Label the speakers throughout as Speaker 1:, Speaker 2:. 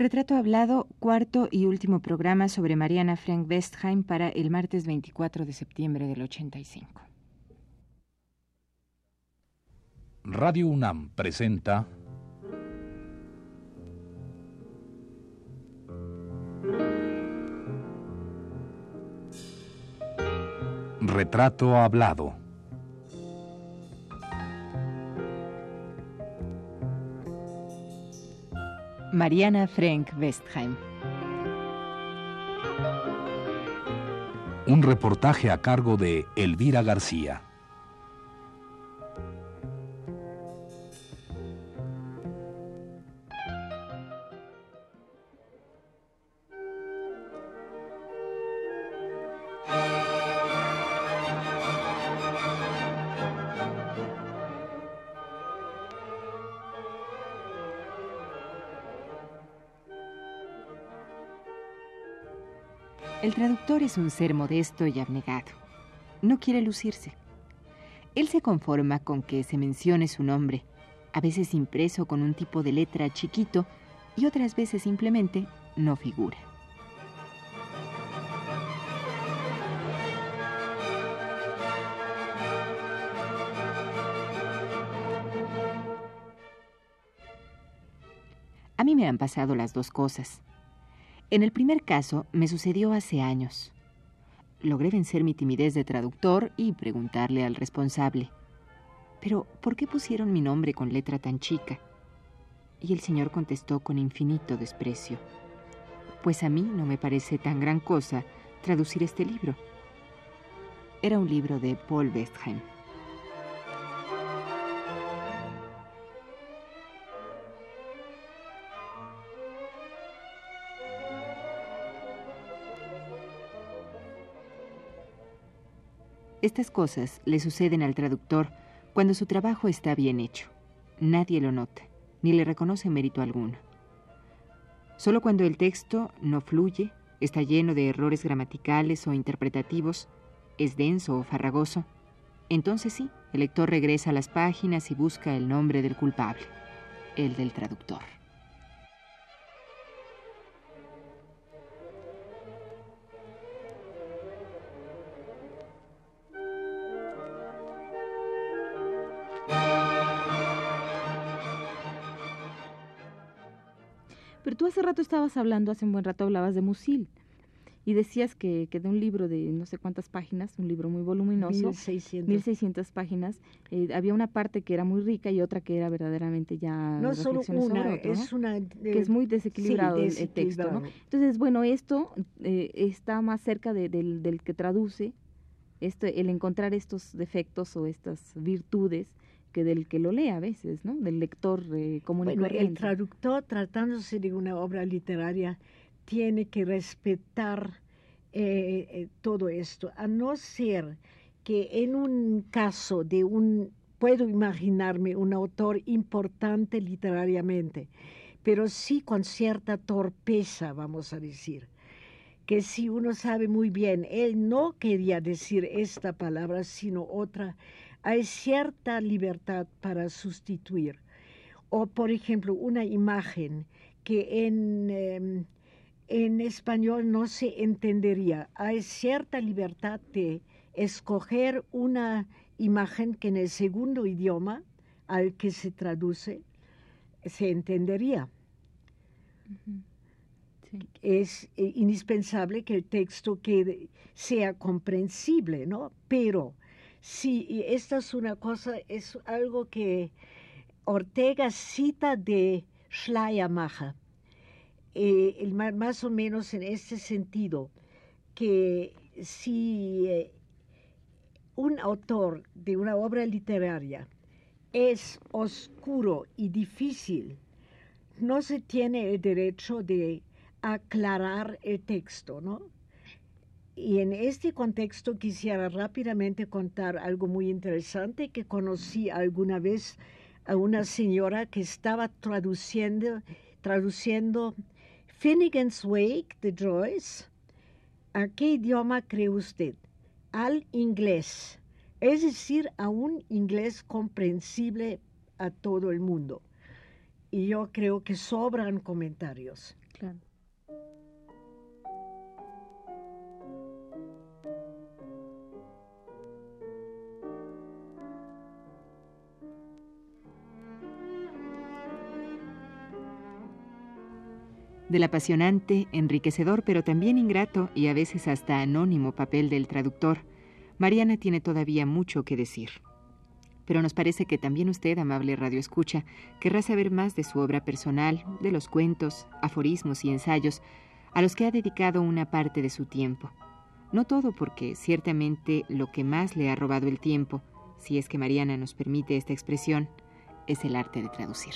Speaker 1: Retrato Hablado, cuarto y último programa sobre Mariana Frank Westheim para el martes 24 de septiembre del 85.
Speaker 2: Radio UNAM presenta Retrato Hablado.
Speaker 1: Mariana Frank Westheim.
Speaker 2: Un reportaje a cargo de Elvira García.
Speaker 1: El traductor es un ser modesto y abnegado. No quiere lucirse. Él se conforma con que se mencione su nombre, a veces impreso con un tipo de letra chiquito y otras veces simplemente no figura. A mí me han pasado las dos cosas. En el primer caso me sucedió hace años. Logré vencer mi timidez de traductor y preguntarle al responsable, ¿pero por qué pusieron mi nombre con letra tan chica? Y el señor contestó con infinito desprecio, pues a mí no me parece tan gran cosa traducir este libro. Era un libro de Paul Westheim. Estas cosas le suceden al traductor cuando su trabajo está bien hecho. Nadie lo nota, ni le reconoce mérito alguno. Solo cuando el texto no fluye, está lleno de errores gramaticales o interpretativos, es denso o farragoso, entonces sí, el lector regresa a las páginas y busca el nombre del culpable, el del traductor.
Speaker 3: Pero tú hace rato estabas hablando, hace un buen rato hablabas de Musil. Y decías que, que de un libro de no sé cuántas páginas, un libro muy voluminoso,
Speaker 4: 1600.
Speaker 3: 1600 páginas, eh, había una parte que era muy rica y otra que era verdaderamente ya
Speaker 4: No solo
Speaker 3: sobre otro, ¿no?
Speaker 4: es una...
Speaker 3: que es muy desequilibrado
Speaker 4: sí,
Speaker 3: el- el, texto, ¿no? Entonces, bueno, esto eh, está más cerca de- del, del que traduce, este, el encontrar estos defectos o estas virtudes que del que lo lee a veces, ¿no? Del lector eh, común y
Speaker 4: el traductor, tratándose de una obra literaria, tiene que respetar eh, eh, todo esto, a no ser que en un caso de un, puedo imaginarme un autor importante literariamente, pero sí con cierta torpeza, vamos a decir, que si uno sabe muy bien, él no quería decir esta palabra, sino otra, hay cierta libertad para sustituir. O, por ejemplo, una imagen que en, em, en español no se entendería. Hay cierta libertad de escoger una imagen que en el segundo idioma al que se traduce se entendería. Es eh, indispensable que el texto quede, sea comprensible, ¿no? Pero si esta es una cosa, es algo que Ortega cita de Schleiermacher, eh, el más o menos en este sentido, que si eh, un autor de una obra literaria es oscuro y difícil, no se tiene el derecho de aclarar el texto, ¿no? Y en este contexto quisiera rápidamente contar algo muy interesante que conocí alguna vez a una señora que estaba traduciendo, traduciendo Finnegan's Wake de Joyce. ¿A qué idioma cree usted? Al inglés, es decir, a un inglés comprensible a todo el mundo. Y yo creo que sobran comentarios.
Speaker 3: Claro.
Speaker 1: Del apasionante, enriquecedor, pero también ingrato y a veces hasta anónimo papel del traductor, Mariana tiene todavía mucho que decir. Pero nos parece que también usted, amable Radio Escucha, querrá saber más de su obra personal, de los cuentos, aforismos y ensayos a los que ha dedicado una parte de su tiempo. No todo porque ciertamente lo que más le ha robado el tiempo, si es que Mariana nos permite esta expresión, es el arte de traducir.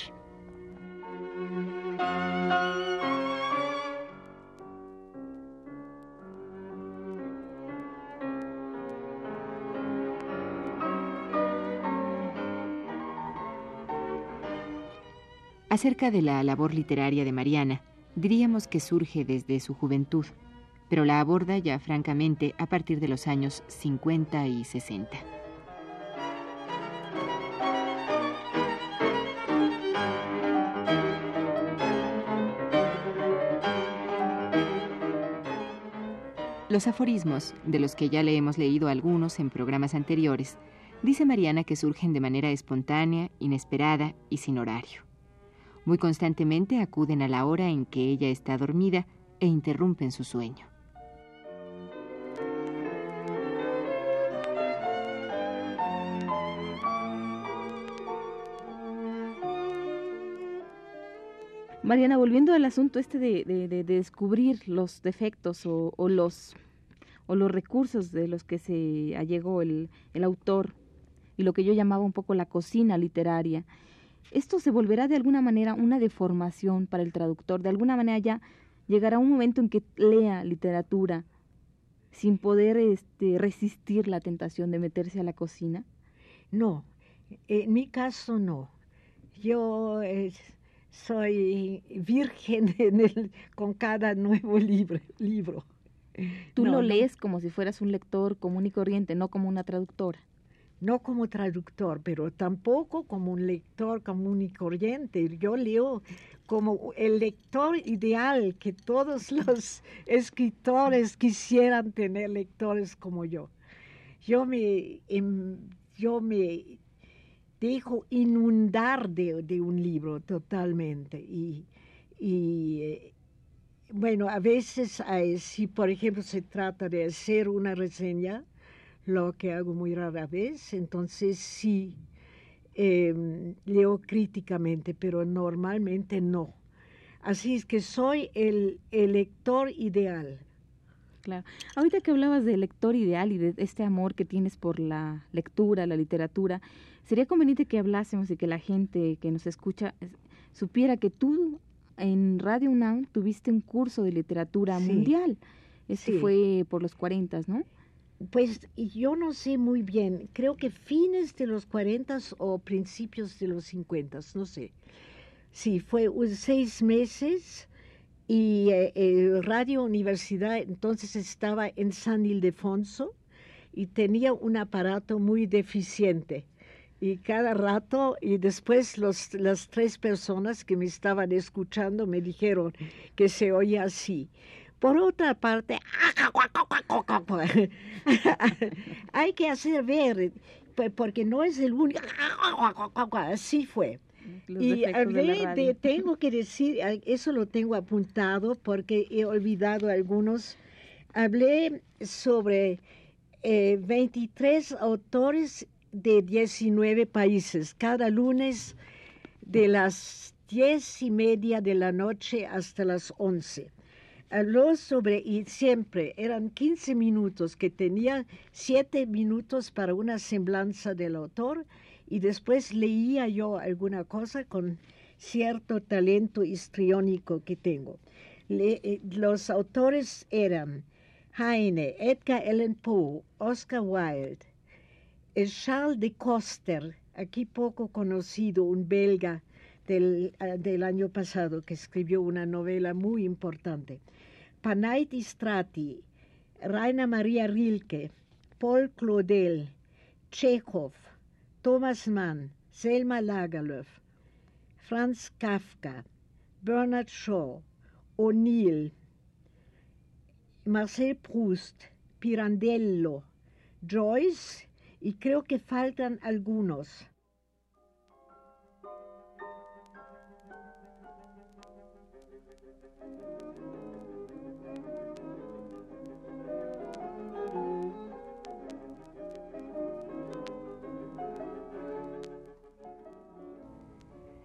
Speaker 1: Acerca de la labor literaria de Mariana, diríamos que surge desde su juventud, pero la aborda ya francamente a partir de los años 50 y 60. Los aforismos, de los que ya le hemos leído algunos en programas anteriores, dice Mariana que surgen de manera espontánea, inesperada y sin horario. Muy constantemente acuden a la hora en que ella está dormida e interrumpen su sueño.
Speaker 3: Mariana, volviendo al asunto este de, descubrir los defectos o, los, o los recursos de los que se allegó el, el autor y lo que yo llamaba un poco la cocina literaria, esto se volverá de alguna manera una deformación para el traductor. De alguna manera ya llegará un momento en que lea literatura sin poder este, resistir la tentación de meterse a la cocina.
Speaker 4: No, en mi caso no. Yo eh, soy virgen con cada nuevo libro. libro.
Speaker 3: Tú lo lees como si fueras un lector común y corriente, no como una traductora
Speaker 4: no como traductor, pero tampoco como un lector común y corriente. Yo leo como el lector ideal que todos los escritores quisieran tener lectores como yo. Yo me, em, yo me dejo inundar de, un libro totalmente y, eh, bueno, a veces, si por ejemplo se trata de hacer una reseña, lo que hago muy rara vez, entonces sí em, leo críticamente, pero normalmente no. Así es que soy el, lector ideal.
Speaker 3: Claro. Ahorita que hablabas de lector ideal y de este amor que tienes por la lectura, la literatura, sería conveniente que hablásemos y que la gente que nos escucha supiera que tú en Radio UNAM tuviste un curso de literatura mundial. Ese fue por los 40, ¿no?
Speaker 4: Pues yo no sé muy bien, creo que fines de los 40 o principios de los 50, no sé. Sí, fue seis meses y eh, eh, Radio Universidad entonces estaba en San Ildefonso y tenía un aparato muy deficiente. Y cada rato, y después los, las tres personas que me estaban escuchando me dijeron que se oía así. Por otra parte, hay que hacer ver, porque no es el único. Así fue. y hablé tengo que decir, eso lo tengo apuntado porque he olvidado algunos. Hablé sobre 23 eh, autores de 19 países, cada lunes de las diez y media de la noche hasta las 11 habló sobre, y siempre eran 15 minutos, que tenía 7 minutos para una semblanza del autor, y después leía yo alguna cosa con cierto talento histriónico que tengo. Eh, los autores eran Heine, Edgar Allan Poe, Oscar Wilde, Charles de Coster, aquí poco conocido, un belga del, ah, del año pasado que escribió una novela muy importante. Panait Strati, Raina Maria Rilke, Paul Claudel, Chekhov, Thomas Mann, Selma Lagerlöf, Franz Kafka, Bernard Shaw, O'Neill, Marcel Proust, Pirandello, Joyce y creo que faltan algunos.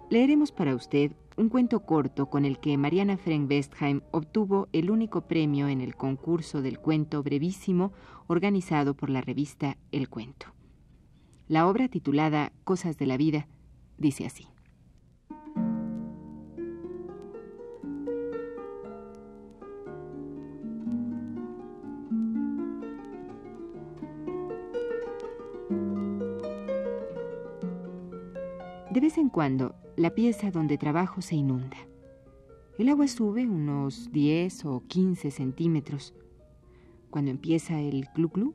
Speaker 1: Leeremos para usted un cuento corto con el que Mariana Frank-Westheim obtuvo el único premio en el concurso del cuento brevísimo organizado por la revista El Cuento. La obra titulada Cosas de la Vida dice así. Vez en cuando la pieza donde trabajo se inunda. El agua sube unos 10 o 15 centímetros. Cuando empieza el clu clu,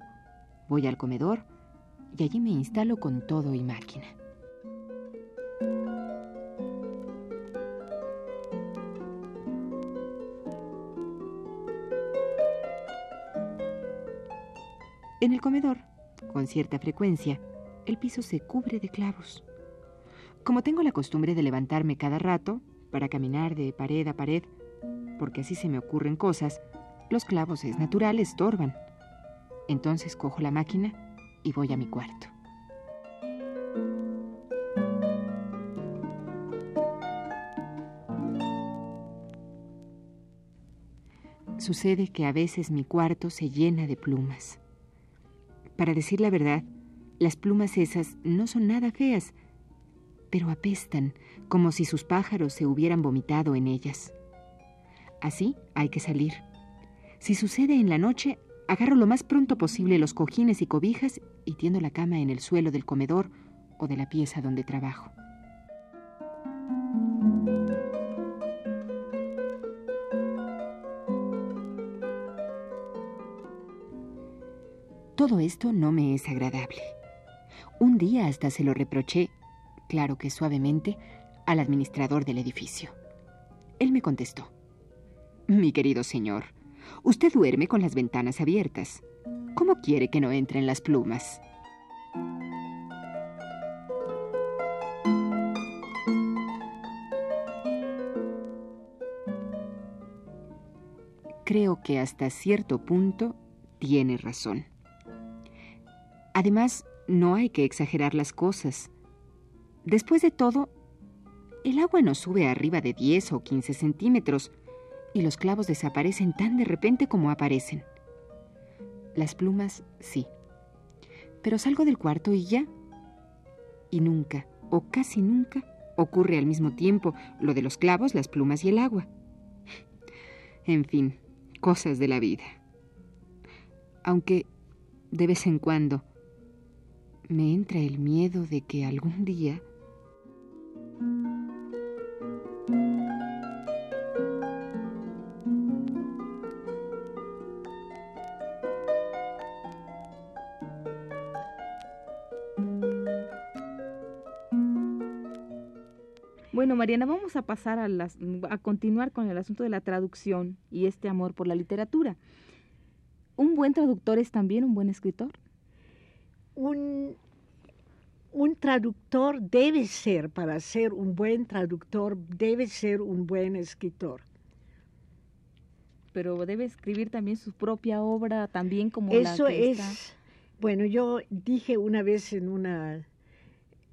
Speaker 1: voy al comedor y allí me instalo con todo y máquina. En el comedor, con cierta frecuencia, el piso se cubre de clavos. Como tengo la costumbre de levantarme cada rato para caminar de pared a pared, porque así se me ocurren cosas, los clavos es natural estorban. Entonces cojo la máquina y voy a mi cuarto. Sucede que a veces mi cuarto se llena de plumas. Para decir la verdad, las plumas esas no son nada feas, pero apestan como si sus pájaros se hubieran vomitado en ellas. Así hay que salir. Si sucede en la noche, agarro lo más pronto posible los cojines y cobijas y tiendo la cama en el suelo del comedor o de la pieza donde trabajo. Todo esto no me es agradable. Un día hasta se lo reproché claro que suavemente, al administrador del edificio. Él me contestó, Mi querido señor, usted duerme con las ventanas abiertas. ¿Cómo quiere que no entren las plumas? Creo que hasta cierto punto tiene razón. Además, no hay que exagerar las cosas. Después de todo, el agua no sube arriba de 10 o 15 centímetros y los clavos desaparecen tan de repente como aparecen. Las plumas, sí. Pero salgo del cuarto y ya. Y nunca, o casi nunca, ocurre al mismo tiempo lo de los clavos, las plumas y el agua. En fin, cosas de la vida. Aunque, de vez en cuando, me entra el miedo de que algún día
Speaker 3: Mariana, vamos a pasar a, a continuar con el asunto de la traducción y este amor por la literatura. ¿Un buen traductor es también un buen escritor?
Speaker 4: Un, un traductor debe ser, para ser un buen traductor, debe ser un buen escritor.
Speaker 3: Pero debe escribir también su propia obra, también como
Speaker 4: Eso
Speaker 3: la que
Speaker 4: es, bueno, yo dije una vez en una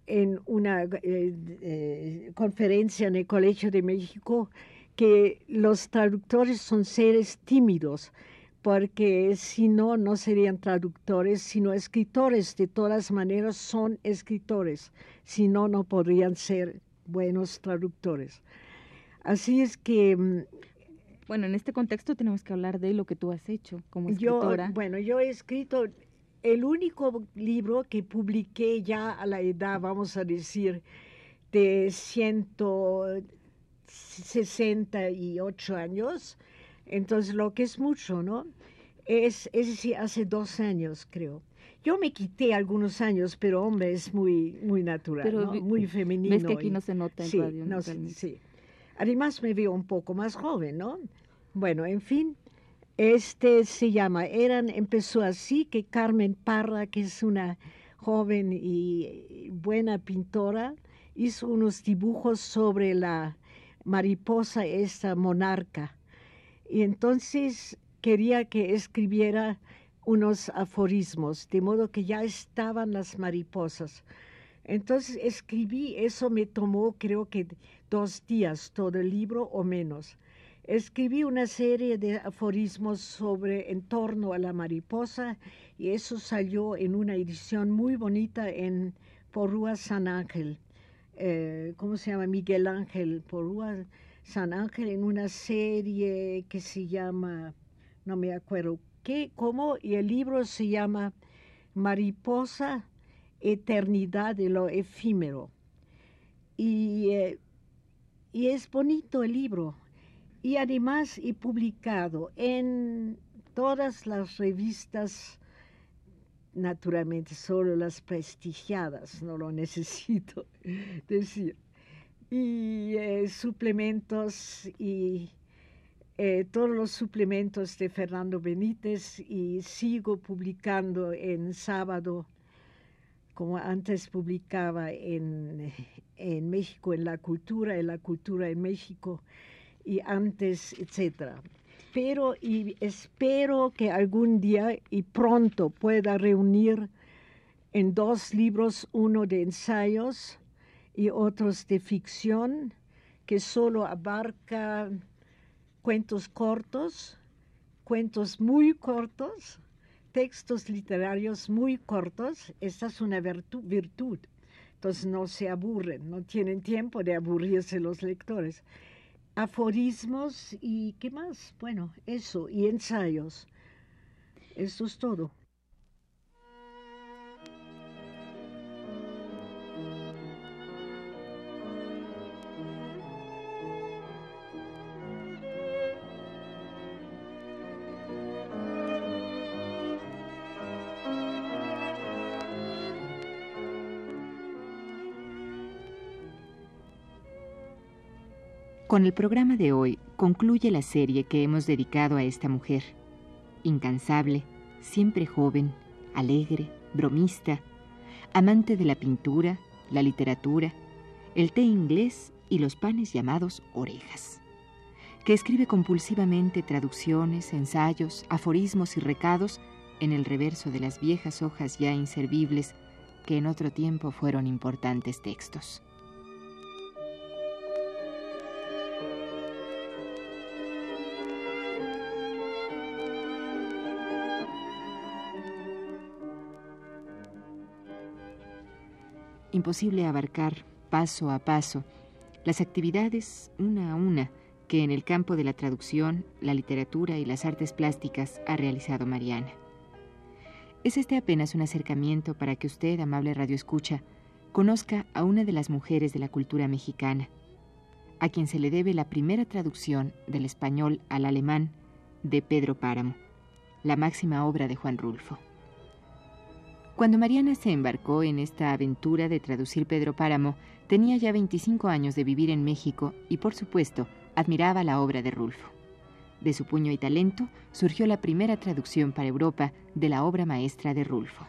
Speaker 4: en una eh, eh, conferencia en el Colegio de México que los traductores son seres tímidos, porque si no, no serían traductores, sino escritores. De todas maneras, son escritores. Si no, no podrían ser buenos traductores. Así es que... Mm,
Speaker 3: bueno, en este contexto tenemos que hablar de lo que tú has hecho como escritora.
Speaker 4: Yo, bueno, yo he escrito el único libro que publiqué ya a la edad, vamos a decir, de 168 años, entonces lo que es mucho, ¿no? Es, es decir, hace dos años, creo. Yo me quité algunos años, pero hombre, es muy, muy natural, muy femenino.
Speaker 3: Ves que aquí no se nota en radio.
Speaker 4: No, sí. Además me veo un poco más joven, ¿no? Bueno, en fin, este se llama, eran, empezó así que Carmen Parra, que es una joven y buena pintora, hizo unos dibujos sobre la mariposa, esta monarca. Y entonces quería que escribiera unos aforismos, de modo que ya estaban las mariposas. Entonces escribí, eso me tomó creo que dos días todo el libro o menos. Escribí una serie de aforismos sobre en torno a la mariposa y eso salió en una edición muy bonita en Porrúa San Ángel. Eh, ¿Cómo se llama? Miguel Ángel Porrúa San Ángel en una serie que se llama, no me acuerdo qué, cómo, y el libro se llama Mariposa eternidad de lo efímero. Y, eh, y es bonito el libro. Y además he publicado en todas las revistas, naturalmente solo las prestigiadas, no lo necesito decir, y eh, suplementos y eh, todos los suplementos de Fernando Benítez y sigo publicando en sábado como antes publicaba en, en, México, en la cultura, en la cultura en México, y antes, etcétera. Pero y espero que algún día y pronto pueda reunir en dos libros, uno de ensayos y otros de ficción, que solo abarca cuentos cortos, cuentos muy cortos, textos literarios muy cortos, esta es una virtud. Entonces no se aburren, no tienen tiempo de aburrirse los lectores. Aforismos y qué más, bueno, eso, y ensayos. Eso es todo.
Speaker 1: Con el programa de hoy concluye la serie que hemos dedicado a esta mujer, incansable, siempre joven, alegre, bromista, amante de la pintura, la literatura, el té inglés y los panes llamados orejas, que escribe compulsivamente traducciones, ensayos, aforismos y recados en el reverso de las viejas hojas ya inservibles que en otro tiempo fueron importantes textos. Imposible abarcar paso a paso las actividades una a una que en el campo de la traducción, la literatura y las artes plásticas ha realizado Mariana. Es este apenas un acercamiento para que usted, amable radioescucha, conozca a una de las mujeres de la cultura mexicana, a quien se le debe la primera traducción del español al alemán de Pedro Páramo, la máxima obra de Juan Rulfo. Cuando Mariana se embarcó en esta aventura de traducir Pedro Páramo, tenía ya 25 años de vivir en México y, por supuesto, admiraba la obra de Rulfo. De su puño y talento surgió la primera traducción para Europa de la obra maestra de Rulfo.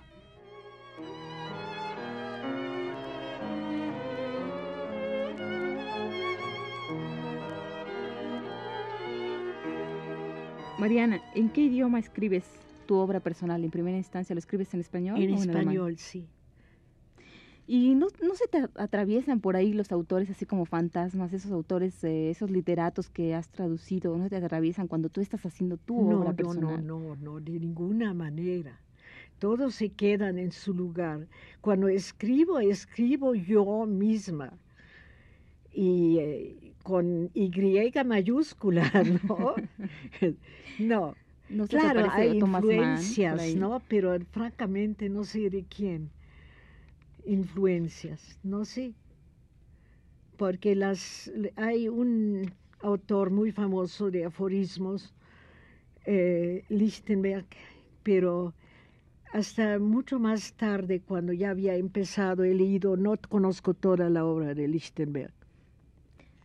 Speaker 3: Mariana, ¿en qué idioma escribes tu obra personal? En primera instancia, ¿lo escribes en español?
Speaker 4: En español, sí.
Speaker 3: Y no, no se te atraviesan por ahí los autores así como fantasmas, esos autores, eh, esos literatos que has traducido, no te atraviesan cuando tú estás haciendo tu obra personal.
Speaker 4: No, no, no, de ninguna manera. Todos se quedan en su lugar. Cuando escribo, escribo yo misma. Y eh, con Y mayúscula, ¿no? no, claro, hay influencias, ¿no? Pero francamente no sé de quién. Influencias, no sé. Porque las hay un autor muy famoso de aforismos, eh, Lichtenberg, pero hasta mucho más tarde, cuando ya había empezado, he leído, no conozco toda la obra de Lichtenberg.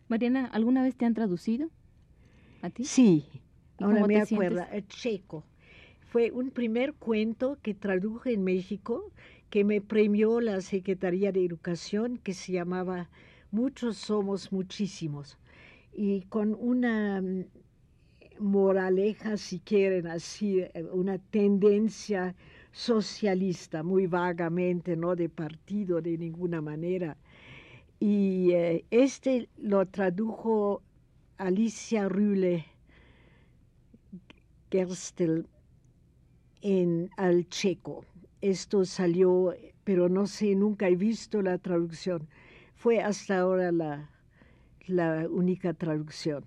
Speaker 3: Mariana, ¿alguna vez te han traducido? ¿A ti?
Speaker 4: Sí, ahora me acuerdo, checo. Fue un primer cuento que traduje en México que me premió la Secretaría de Educación que se llamaba Muchos somos muchísimos y con una mm, moraleja, si quieren así, eh, una tendencia socialista, muy vagamente, no de partido de ninguna manera. Y eh, este lo tradujo Alicia Rühle Gerstel en al checo. Esto salió, pero no sé, nunca he visto la traducción. Fue hasta ahora la, la única traducción.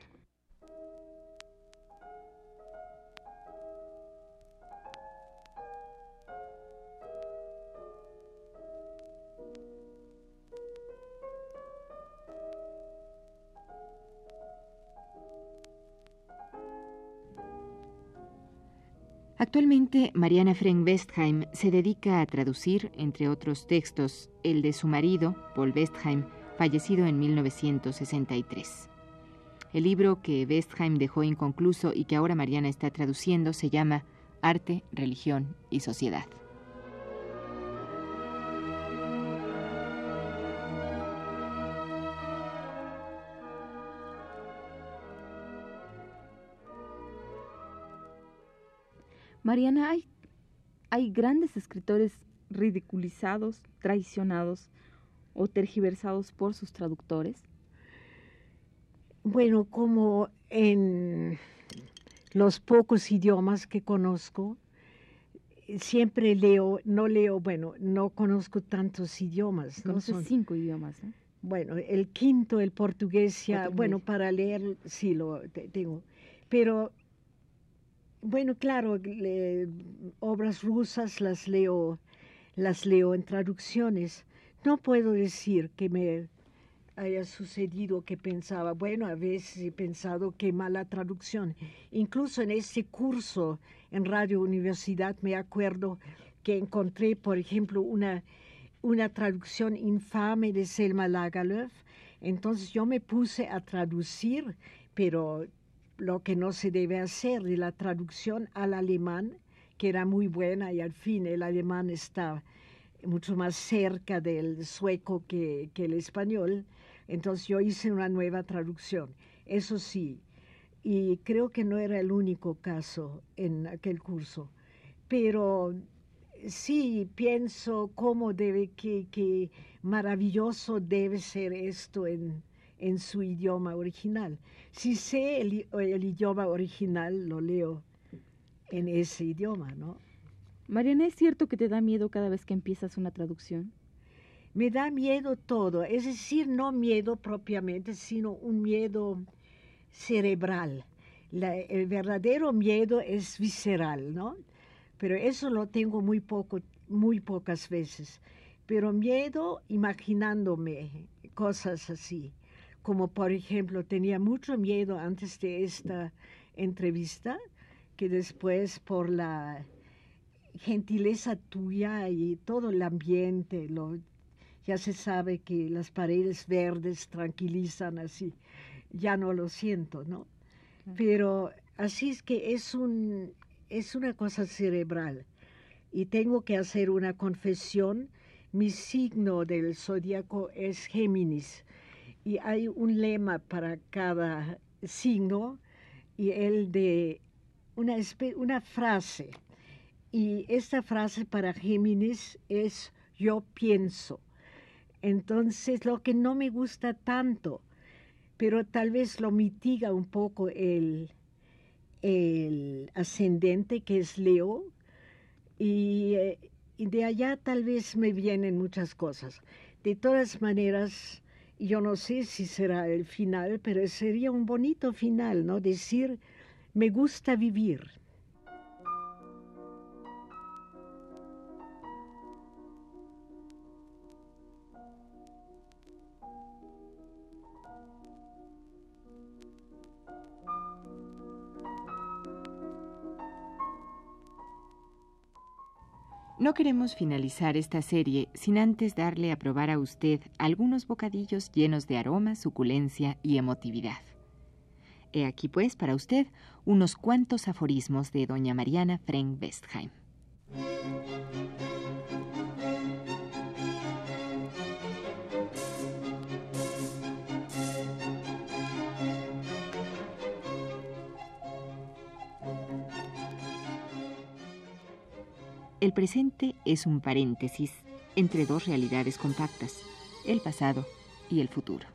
Speaker 1: Actualmente, Mariana Frenk Westheim se dedica a traducir, entre otros textos, el de su marido, Paul Westheim, fallecido en 1963. El libro que Westheim dejó inconcluso y que ahora Mariana está traduciendo se llama Arte, Religión y Sociedad.
Speaker 3: Mariana, hay, hay grandes escritores ridiculizados, traicionados o tergiversados por sus traductores.
Speaker 4: Bueno, como en los pocos idiomas que conozco, siempre leo, no leo, bueno, no conozco tantos idiomas.
Speaker 3: ¿no? Son cinco idiomas, ¿no?
Speaker 4: Bueno, el quinto, el portugués, ya, bueno, para leer sí lo tengo, pero bueno, claro, obras rusas las leo, las leo en traducciones. No puedo decir que me haya sucedido que pensaba, bueno, a veces he pensado qué mala traducción. Incluso en ese curso en Radio Universidad me acuerdo que encontré, por ejemplo, una, una traducción infame de Selma Lagerlöf. Entonces yo me puse a traducir, pero lo que no se debe hacer de la traducción al alemán, que era muy buena y al fin el alemán está mucho más cerca del sueco que, el español. Entonces yo hice una nueva traducción, eso sí, y creo que no era el único caso en aquel curso, pero sí pienso cómo debe, que, que maravilloso debe ser esto en, en su idioma original. Si sé el, idioma original, lo leo en ese idioma, ¿no?
Speaker 3: Mariana, ¿es cierto que te da miedo cada vez que empiezas una traducción?
Speaker 4: Me da miedo todo, es decir, no miedo propiamente, sino un miedo cerebral. el verdadero miedo es visceral, ¿no? Pero eso lo tengo muy poco, muy pocas veces. Pero miedo imaginándome cosas así como por ejemplo tenía mucho miedo antes de esta entrevista, que después por la gentileza tuya y todo el ambiente, lo, ya se sabe que las paredes verdes tranquilizan así, ya no lo siento, ¿no? Pero así es que es, un, es una cosa cerebral y tengo que hacer una confesión. Mi signo del zodiaco es Géminis y hay un lema para cada signo y el de una, una frase. Y esta frase para Géminis es yo pienso. Entonces, lo que no me gusta tanto, pero tal vez lo mitiga un poco el, el ascendente que es Leo, y, eh, y, de allá tal vez me vienen muchas cosas. De todas maneras, yo no sé si será el final, pero sería un bonito final, ¿no? Decir, me gusta vivir.
Speaker 1: No queremos finalizar esta serie sin antes darle a probar a usted algunos bocadillos llenos de aroma, suculencia y emotividad. He aquí pues para usted unos cuantos aforismos de doña Mariana Frank Westheim. El presente es un paréntesis entre dos realidades compactas, el pasado y el futuro.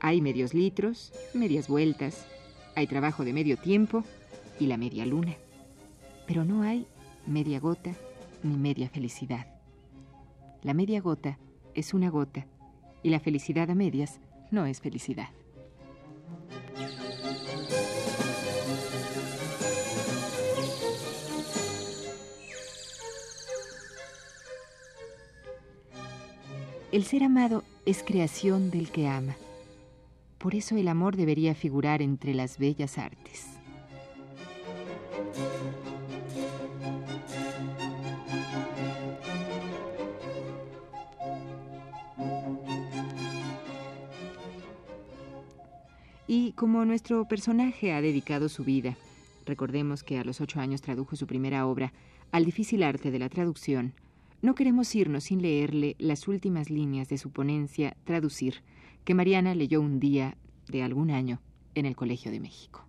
Speaker 1: Hay medios litros, medias vueltas, hay trabajo de medio tiempo y la media luna. Pero no hay media gota ni media felicidad. La media gota es una gota y la felicidad a medias no es felicidad. El ser amado es creación del que ama. Por eso el amor debería figurar entre las bellas artes. Nuestro personaje ha dedicado su vida, recordemos que a los ocho años tradujo su primera obra, al difícil arte de la traducción, no queremos irnos sin leerle las últimas líneas de su ponencia Traducir, que Mariana leyó un día de algún año en el Colegio de México.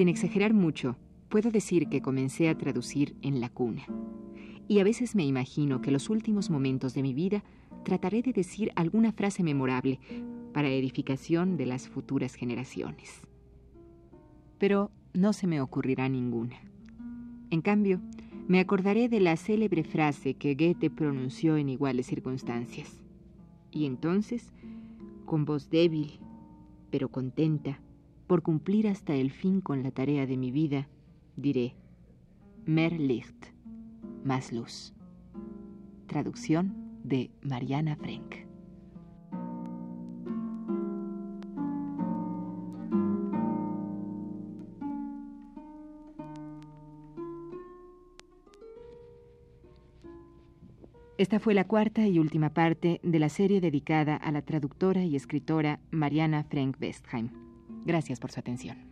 Speaker 1: Sin exagerar mucho, puedo decir que comencé a traducir en la cuna. Y a veces me imagino que los últimos momentos de mi vida trataré de decir alguna frase memorable para edificación de las futuras generaciones. Pero no se me ocurrirá ninguna. En cambio, me acordaré de la célebre frase que Goethe pronunció en iguales circunstancias. Y entonces, con voz débil, pero contenta, por cumplir hasta el fin con la tarea de mi vida, diré, Mer Licht, más luz. Traducción de Mariana Frank. Esta fue la cuarta y última parte de la serie dedicada a la traductora y escritora Mariana Frank Westheim. Gracias por su atención.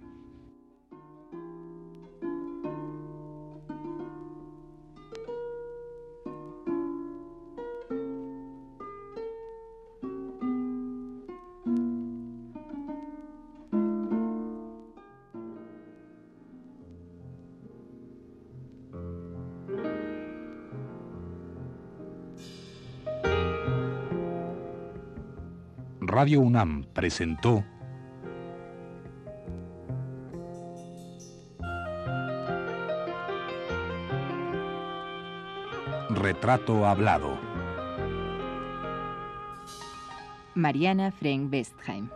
Speaker 2: Radio UNAM presentó Retrato Hablado.
Speaker 1: Mariana Frank Westheim.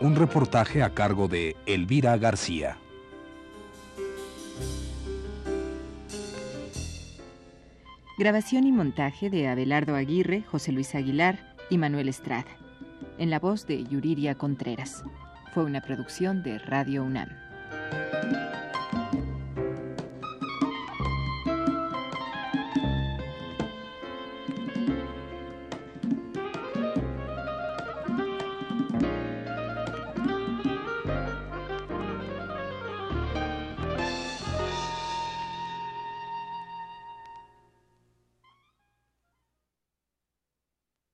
Speaker 2: Un reportaje a cargo de Elvira García.
Speaker 1: Grabación y montaje de Abelardo Aguirre, José Luis Aguilar y Manuel Estrada. En la voz de Yuriria Contreras. Fue una producción de Radio UNAM.